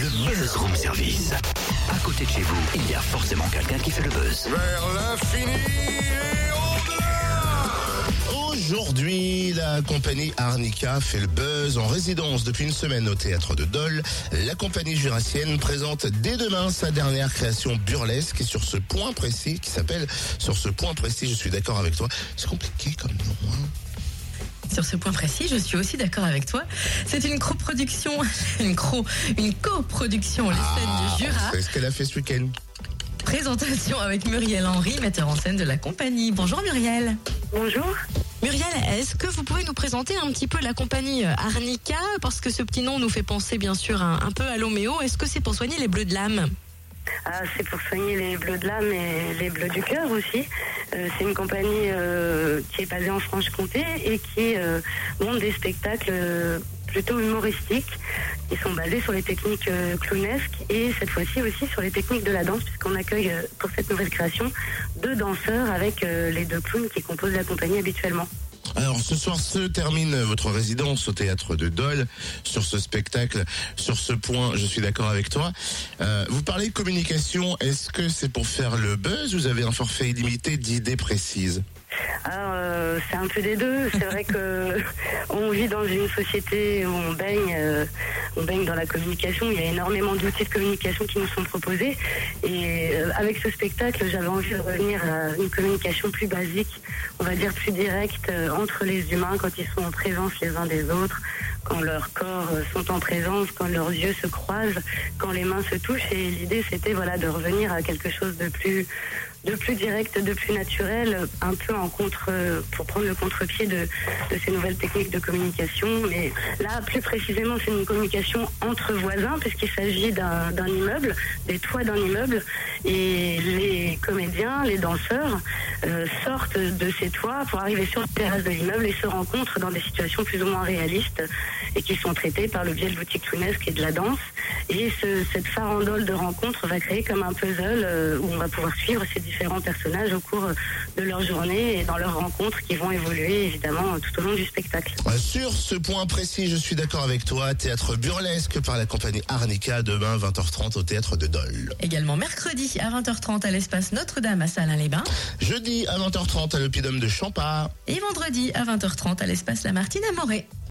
Le Buzz Room Service. À côté de chez vous, il y a forcément quelqu'un qui fait le buzz. Vers l'infini et au-delà Aujourd'hui, la compagnie Arnica fait le buzz en résidence depuis une semaine au théâtre de Dole. La compagnie jurassienne présente dès demain sa dernière création burlesque et sur ce point précis qui s'appelle Sur ce point précis, je suis d'accord avec toi. C'est compliqué comme nom. Hein sur ce point précis, je suis aussi d'accord avec toi. C'est une coproduction, une cro, une coproduction, les scènes du Jura. C'est ce qu'elle a fait ce week-end. Présentation avec Muriel Henry, metteur en scène de la compagnie. Bonjour Muriel. Bonjour. Muriel, est-ce que vous pouvez nous présenter un petit peu la compagnie Arnica? Parce que ce petit nom nous fait penser bien sûr un, un peu à l'homéo. Est-ce que c'est pour soigner les bleus de l'âme? Ah, c'est pour soigner les bleus de l'âme et les bleus du cœur aussi. Euh, c'est une compagnie euh, qui est basée en Franche-Comté et qui euh, monte des spectacles euh, plutôt humoristiques qui sont basés sur les techniques euh, clownesques et cette fois-ci aussi sur les techniques de la danse puisqu'on accueille euh, pour cette nouvelle création deux danseurs avec euh, les deux clowns qui composent la compagnie habituellement. Alors ce soir se termine votre résidence au théâtre de Dole sur ce spectacle. Sur ce point, je suis d'accord avec toi. Euh, vous parlez de communication. Est-ce que c'est pour faire le buzz ou vous avez un forfait illimité d'idées précises? Alors, euh, c'est un peu des deux. C'est vrai que on vit dans une société où on baigne, euh, on baigne dans la communication. Il y a énormément d'outils de communication qui nous sont proposés. Et euh, avec ce spectacle, j'avais envie de revenir à une communication plus basique, on va dire plus directe euh, entre les humains quand ils sont en présence les uns des autres, quand leurs corps sont en présence, quand leurs yeux se croisent, quand les mains se touchent. Et l'idée, c'était voilà de revenir à quelque chose de plus de plus direct, de plus naturel, un peu en contre, pour prendre le contre-pied de, ces nouvelles techniques de communication. Mais là, plus précisément, c'est une communication entre voisins, puisqu'il s'agit d'un immeuble, des toits d'un immeuble, et les comédiens, les danseurs euh, sortent de ces toits pour arriver sur le terrasse de l'immeuble et se rencontrent dans des situations plus ou moins réalistes et qui sont traitées par le biais de l'outil clownesque et de la danse. Et ce- cette farandole de rencontres va créer comme un puzzle euh, où on va pouvoir suivre ces différents personnages au cours de leur journée et dans leurs rencontres qui vont évoluer évidemment tout au long du spectacle. Sur ce point précis, je suis d'accord avec toi. Théâtre burlesque par la compagnie Arnica demain 20h30 au théâtre de Dole. Également mercredi à 20h30 à l'espace Notre-Dame à Salins-les-Bains. Jeudi à 20h30 à l'Opidum de Champard. Et vendredi à 20h30 à l'espace Lamartine à Moret.